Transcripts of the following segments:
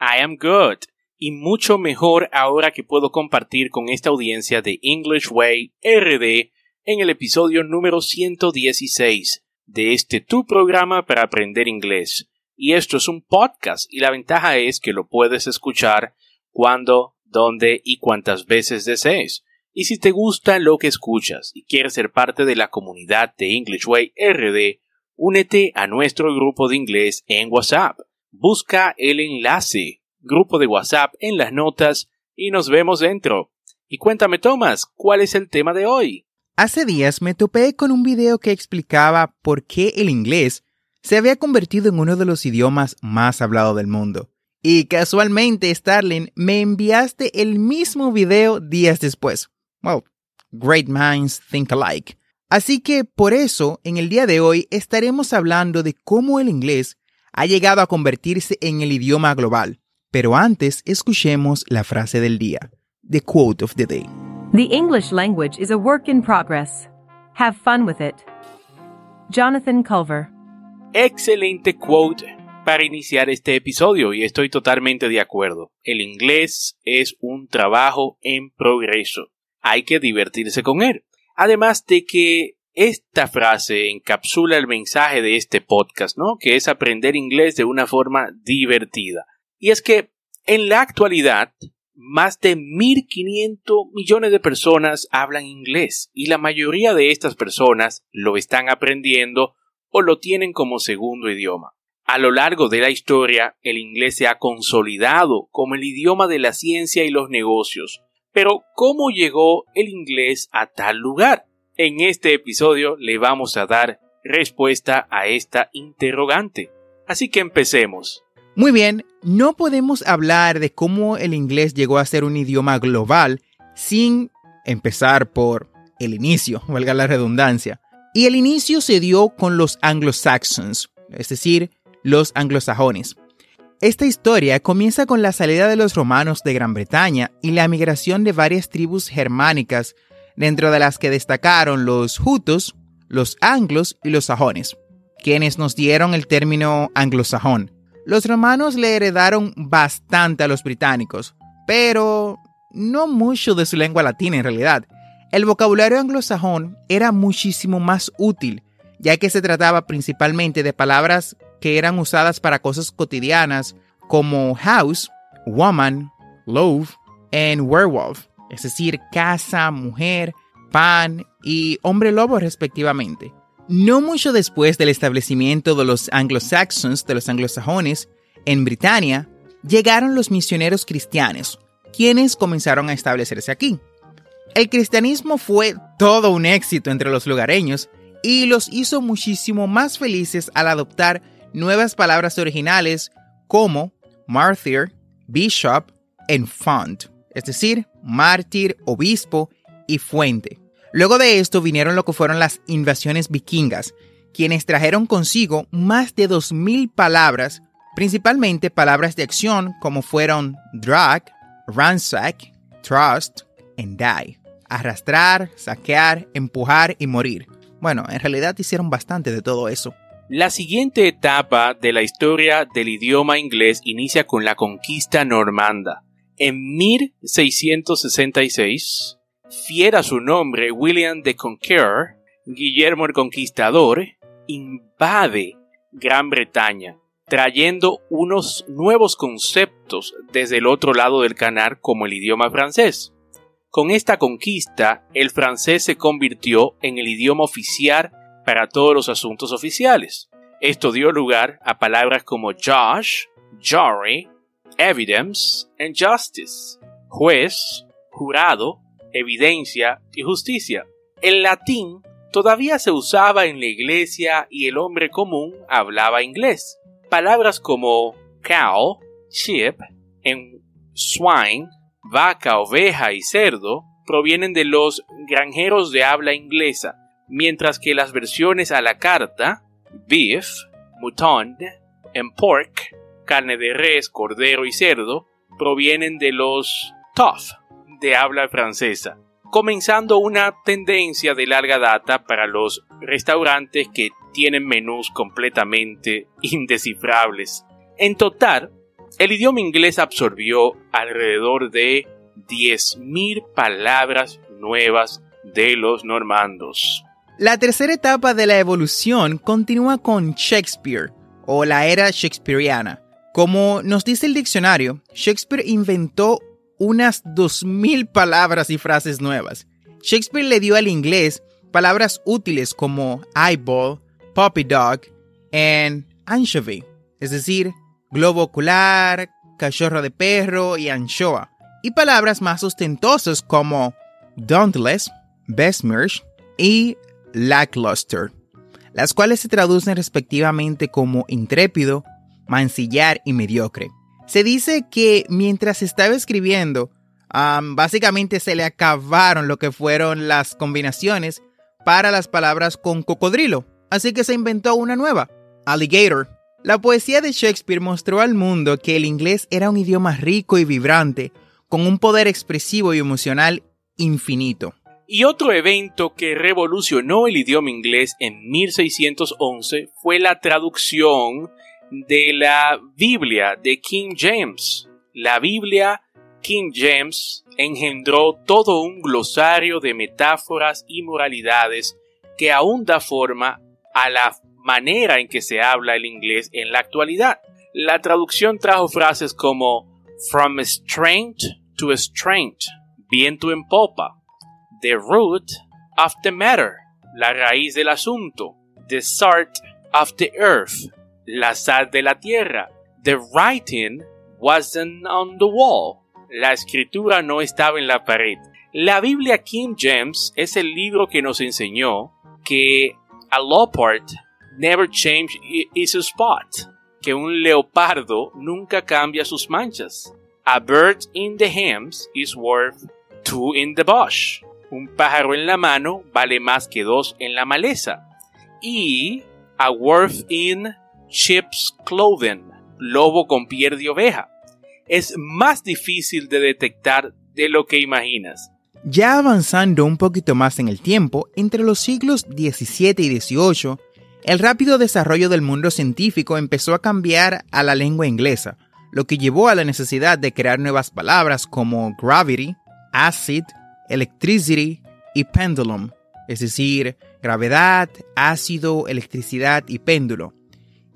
I am good. Y mucho mejor ahora que puedo compartir con esta audiencia de English Way RD en el episodio número 116 de este tu programa para aprender inglés. Y esto es un podcast y la ventaja es que lo puedes escuchar cuando, dónde y cuántas veces desees. Y si te gusta lo que escuchas y quieres ser parte de la comunidad de English Way RD, únete a nuestro grupo de inglés en WhatsApp busca el enlace, grupo de WhatsApp en las notas y nos vemos dentro. Y cuéntame, Tomás, ¿cuál es el tema de hoy? Hace días me topé con un video que explicaba por qué el inglés se había convertido en uno de los idiomas más hablados del mundo. Y casualmente, Starling, me enviaste el mismo video días después. Well, great minds think alike. Así que por eso, en el día de hoy estaremos hablando de cómo el inglés ha llegado a convertirse en el idioma global. Pero antes, escuchemos la frase del día, the quote of the day. The English language is a work in progress. Have fun with it. Jonathan Culver. Excelente quote para iniciar este episodio y estoy totalmente de acuerdo. El inglés es un trabajo en progreso. Hay que divertirse con él. Además de que esta frase encapsula el mensaje de este podcast, ¿no? Que es aprender inglés de una forma divertida. Y es que en la actualidad, más de 1.500 millones de personas hablan inglés y la mayoría de estas personas lo están aprendiendo o lo tienen como segundo idioma. A lo largo de la historia, el inglés se ha consolidado como el idioma de la ciencia y los negocios. Pero, ¿cómo llegó el inglés a tal lugar? En este episodio le vamos a dar respuesta a esta interrogante. Así que empecemos. Muy bien, no podemos hablar de cómo el inglés llegó a ser un idioma global sin empezar por el inicio, valga la redundancia. Y el inicio se dio con los anglo-saxons, es decir, los anglosajones. Esta historia comienza con la salida de los romanos de Gran Bretaña y la migración de varias tribus germánicas dentro de las que destacaron los hutos, los anglos y los sajones, quienes nos dieron el término anglosajón. Los romanos le heredaron bastante a los británicos, pero no mucho de su lengua latina en realidad. El vocabulario anglosajón era muchísimo más útil, ya que se trataba principalmente de palabras que eran usadas para cosas cotidianas como house, woman, loaf and werewolf es decir, casa, mujer, pan y hombre lobo respectivamente. No mucho después del establecimiento de los anglo-saxons, de los anglosajones, en Britania, llegaron los misioneros cristianos, quienes comenzaron a establecerse aquí. El cristianismo fue todo un éxito entre los lugareños y los hizo muchísimo más felices al adoptar nuevas palabras originales como martyr, bishop and font es decir, mártir, obispo y fuente. Luego de esto vinieron lo que fueron las invasiones vikingas, quienes trajeron consigo más de 2.000 palabras, principalmente palabras de acción como fueron drag, ransack, trust and die. Arrastrar, saquear, empujar y morir. Bueno, en realidad hicieron bastante de todo eso. La siguiente etapa de la historia del idioma inglés inicia con la conquista normanda. En 1666, fiera su nombre William the Conqueror, Guillermo el Conquistador, invade Gran Bretaña, trayendo unos nuevos conceptos desde el otro lado del canal como el idioma francés. Con esta conquista, el francés se convirtió en el idioma oficial para todos los asuntos oficiales. Esto dio lugar a palabras como Josh, Jory, evidence and justice, juez, jurado, evidencia y justicia. El latín todavía se usaba en la iglesia y el hombre común hablaba inglés. Palabras como cow, sheep, en swine, vaca, oveja y cerdo provienen de los granjeros de habla inglesa, mientras que las versiones a la carta, beef, mouton, en pork, carne de res, cordero y cerdo, provienen de los tough, de habla francesa, comenzando una tendencia de larga data para los restaurantes que tienen menús completamente indescifrables. En total, el idioma inglés absorbió alrededor de 10.000 palabras nuevas de los normandos. La tercera etapa de la evolución continúa con Shakespeare, o la era shakespeariana. Como nos dice el diccionario, Shakespeare inventó unas 2.000 palabras y frases nuevas. Shakespeare le dio al inglés palabras útiles como eyeball, puppy dog y anchovy, es decir, globo ocular, cachorro de perro y anchoa, y palabras más ostentosas como dauntless, besmirch y lackluster, las cuales se traducen respectivamente como intrépido, mancillar y mediocre. Se dice que mientras estaba escribiendo, básicamente se le acabaron lo que fueron las combinaciones para las palabras con cocodrilo, así que se inventó una nueva, alligator. La poesía de Shakespeare mostró al mundo que el inglés era un idioma rico y vibrante, con un poder expresivo y emocional infinito. Y otro evento que revolucionó el idioma inglés en 1611 fue la traducción de la Biblia de King James. La Biblia King James engendró todo un glosario de metáforas y moralidades que aún da forma a la manera en que se habla el inglés en la actualidad. La traducción trajo frases como from strength to strength, viento en popa, the root of the matter, la raíz del asunto, the salt of the earth, la sal de la tierra, the writing wasn't on the wall, la escritura no estaba en la pared. La Biblia King James es el libro que nos enseñó que a leopard never change its spot, que un leopardo nunca cambia sus manchas. A bird in the hands is worth two in the bush. Un pájaro en la mano vale más que dos en la maleza. Y a wolf in sheep's clothing, lobo con piel de oveja. Es más difícil de detectar de lo que imaginas. Ya avanzando un poquito más en el tiempo, entre los siglos XVII y XVIII, el rápido desarrollo del mundo científico empezó a cambiar a la lengua inglesa, lo que llevó a la necesidad de crear nuevas palabras como gravity, acid, electricity y pendulum, es decir, gravedad, ácido, electricidad y péndulo.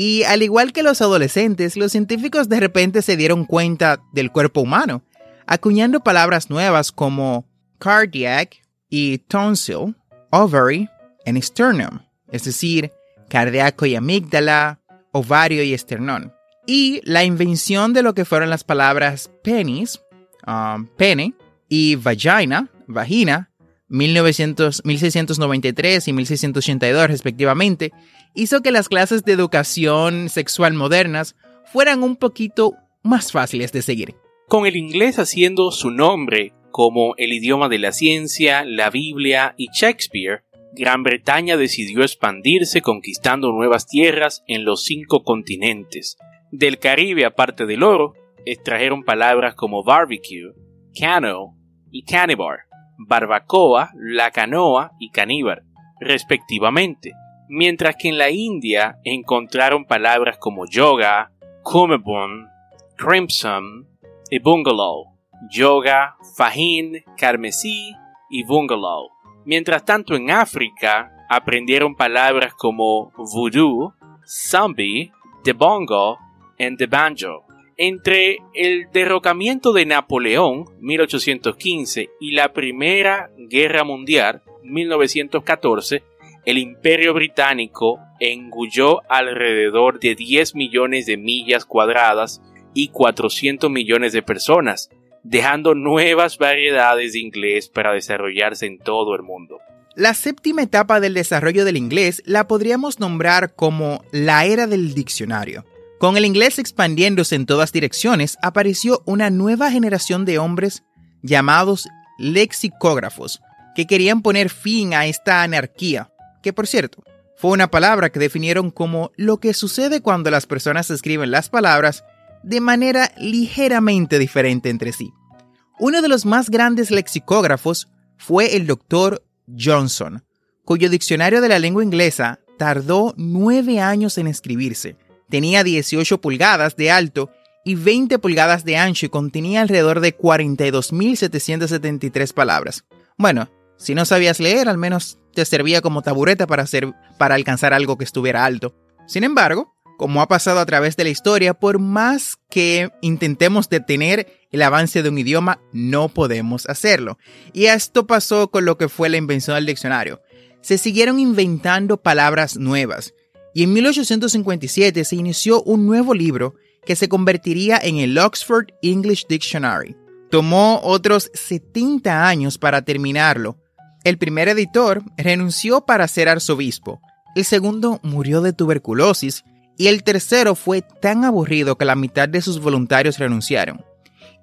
Y al igual que los adolescentes, los científicos de repente se dieron cuenta del cuerpo humano, acuñando palabras nuevas como cardiac y tonsil, ovary y sternum, es decir, cardíaco y amígdala, ovario y esternón. Y la invención de lo que fueron las palabras penis, um, pene, y vagina, vagina, 1900, 1693 y 1682 respectivamente, hizo que las clases de educación sexual modernas fueran un poquito más fáciles de seguir. Con el inglés haciendo su nombre como el idioma de la ciencia, la Biblia y Shakespeare, Gran Bretaña decidió expandirse conquistando nuevas tierras en los cinco continentes. Del Caribe, aparte del oro, extrajeron palabras como barbecue, cano y canibar, barbacoa, la canoa y caníbar, respectivamente, mientras que en la India encontraron palabras como yoga, kumebun, crimson y bungalow, yoga, fajín, carmesí y bungalow. Mientras tanto en África aprendieron palabras como voodoo, zombie, the bongo y the banjo. Entre el derrocamiento de Napoleón, 1815, y la Primera Guerra Mundial, 1914, el Imperio Británico engulló alrededor de 10 millones de millas cuadradas y 400 millones de personas, dejando nuevas variedades de inglés para desarrollarse en todo el mundo. La séptima etapa del desarrollo del inglés la podríamos nombrar como la era del diccionario. Con el inglés expandiéndose en todas direcciones, apareció una nueva generación de hombres llamados lexicógrafos, que querían poner fin a esta anarquía, que por cierto, fue una palabra que definieron como lo que sucede cuando las personas escriben las palabras de manera ligeramente diferente entre sí. Uno de los más grandes lexicógrafos fue el doctor Johnson, cuyo diccionario de la lengua inglesa tardó nueve años en escribirse. Tenía 18 pulgadas de alto y 20 pulgadas de ancho y contenía alrededor de 42.773 palabras. Bueno, si no sabías leer, al menos te servía como tabureta para, para alcanzar algo que estuviera alto. Sin embargo, como ha pasado a través de la historia, por más que intentemos detener el avance de un idioma, no podemos hacerlo. Y esto pasó con lo que fue la invención del diccionario. Se siguieron inventando palabras nuevas. Y en 1857 se inició un nuevo libro que se convertiría en el Oxford English Dictionary. Tomó otros 70 años para terminarlo. El primer editor renunció para ser arzobispo, el segundo murió de tuberculosis y el tercero fue tan aburrido que la mitad de sus voluntarios renunciaron.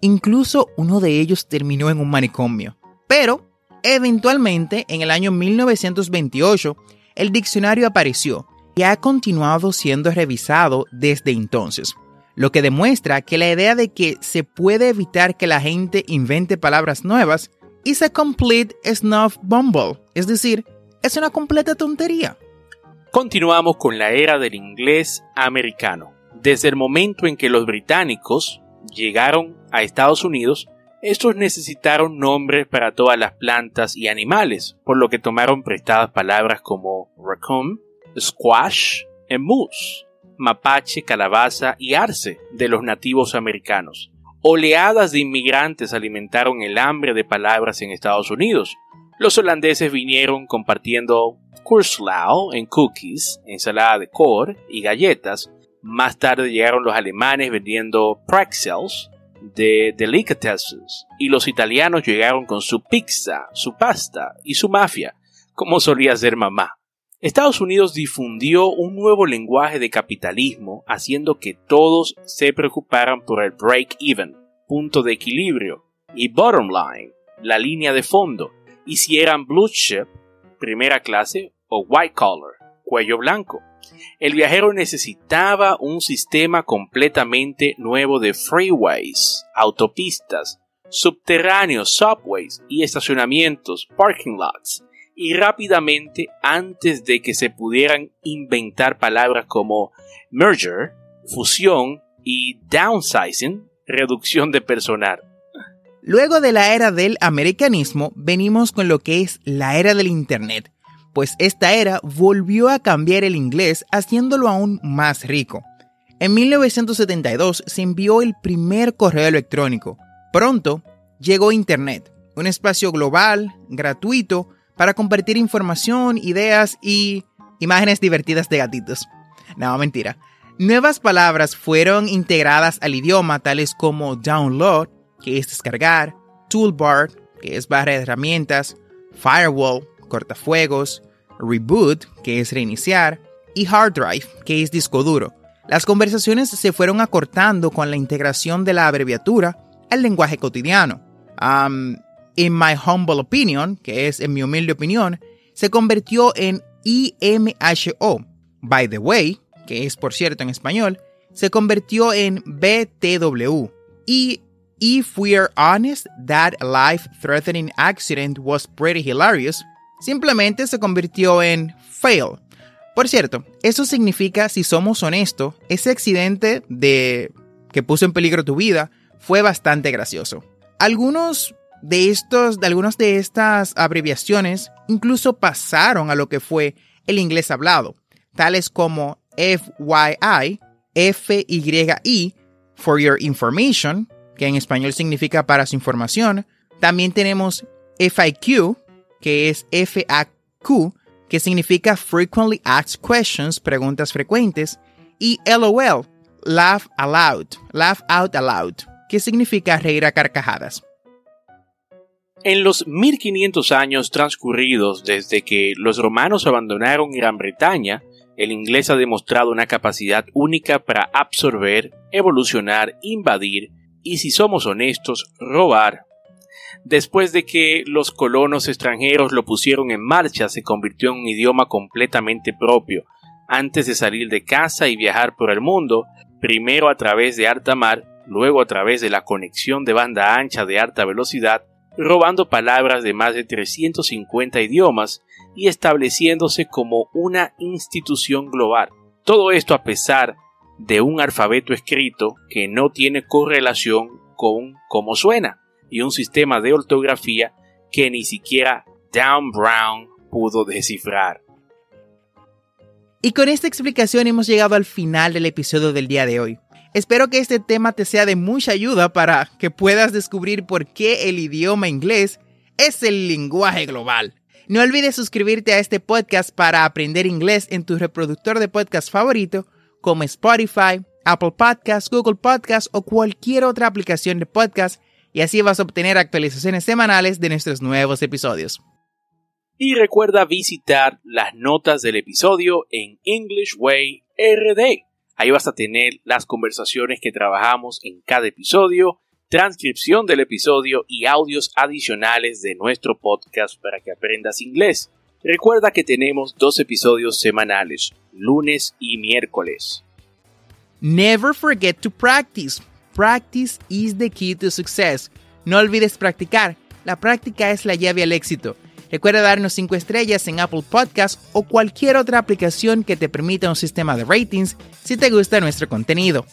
Incluso uno de ellos terminó en un manicomio. Pero, eventualmente, en el año 1928, el diccionario apareció y ha continuado siendo revisado desde entonces lo que demuestra que la idea de que se puede evitar que la gente invente palabras nuevas is a complete snuff bumble, es decir, es una completa tontería. Continuamos con la era del inglés americano. Desde el momento en que los británicos llegaron a Estados Unidos, estos necesitaron nombres para todas las plantas y animales, por lo que tomaron prestadas palabras como raccoon, squash y moose mapache, calabaza y arce de los nativos americanos. Oleadas de inmigrantes alimentaron el hambre de palabras en Estados Unidos. Los holandeses vinieron compartiendo kurslao en cookies, ensalada de cor y galletas. Más tarde llegaron los alemanes vendiendo pretzels de delicatessens y los italianos llegaron con su pizza, su pasta y su mafia, como solía ser mamá. Estados Unidos difundió un nuevo lenguaje de capitalismo haciendo que todos se preocuparan por el break-even, punto de equilibrio, y bottom line, la línea de fondo, y si eran blue chip, primera clase, o white collar, cuello blanco. El viajero necesitaba un sistema completamente nuevo de freeways, autopistas, subterráneos, subways y estacionamientos, parking lots, y rápidamente antes de que se pudieran inventar palabras como merger, fusión y downsizing, reducción de personal. Luego de la era del americanismo, venimos con lo que es la era del Internet, pues esta era volvió a cambiar el inglés haciéndolo aún más rico. En 1972 se envió el primer correo electrónico. Pronto llegó Internet, un espacio global, gratuito, para compartir información, ideas y imágenes divertidas de gatitos. No, mentira. Nuevas palabras fueron integradas al idioma tales como download, que es descargar, toolbar, que es barra de herramientas, firewall, cortafuegos, reboot, que es reiniciar, y hard drive, que es disco duro. Las conversaciones se fueron acortando con la integración de la abreviatura al lenguaje cotidiano. In My Humble Opinion, que es en mi humilde opinión, se convirtió en IMHO. By the way, que es por cierto en español, se convirtió en BTW. Y If We're Honest, That Life-Threatening Accident Was Pretty Hilarious, simplemente se convirtió en Fail. Por cierto, eso significa, si somos honestos, ese accidente de que puso en peligro tu vida fue bastante gracioso. Algunos de estos, de algunas de estas abreviaciones incluso pasaron a lo que fue el inglés hablado, tales como FYI, FYI, for your information, que en español significa para su información. También tenemos FIQ, que es FAQ, que significa Frequently Asked Questions, preguntas frecuentes, y LOL, Laugh Aloud, Laugh Out Aloud, que significa reír a carcajadas. En los 1500 años transcurridos desde que los romanos abandonaron Gran Bretaña El inglés ha demostrado una capacidad única para absorber, evolucionar, invadir y, si somos honestos, robar. Después de que los colonos extranjeros lo pusieron en marcha, se convirtió en un idioma completamente propio. Antes de salir de casa y viajar por el mundo, primero a través de alta mar, luego a través de la conexión de banda ancha de alta velocidad, robando palabras de más de 350 idiomas y estableciéndose como una institución global. Todo esto a pesar de un alfabeto escrito que no tiene correlación con cómo suena y un sistema de ortografía que ni siquiera Dan Brown pudo descifrar. Y con esta explicación hemos llegado al final del episodio del día de hoy. Espero que este tema te sea de mucha ayuda para que puedas descubrir por qué el idioma inglés es el lenguaje global. No olvides suscribirte a este podcast para aprender inglés en tu reproductor de podcast favorito como Spotify, Apple Podcasts, Google Podcasts o cualquier otra aplicación de podcast y así vas a obtener actualizaciones semanales de nuestros nuevos episodios. Y recuerda visitar las notas del episodio en English Way RD. Ahí vas a tener las conversaciones que trabajamos en cada episodio transcripción del episodio y audios adicionales de nuestro podcast para que aprendas inglés. Recuerda que tenemos dos episodios semanales, lunes y miércoles. Never forget to practice. Practice is the key to success. No olvides practicar. La práctica es la llave al éxito. Recuerda darnos 5 estrellas en Apple Podcasts o cualquier otra aplicación que te permita un sistema de ratings si te gusta nuestro contenido.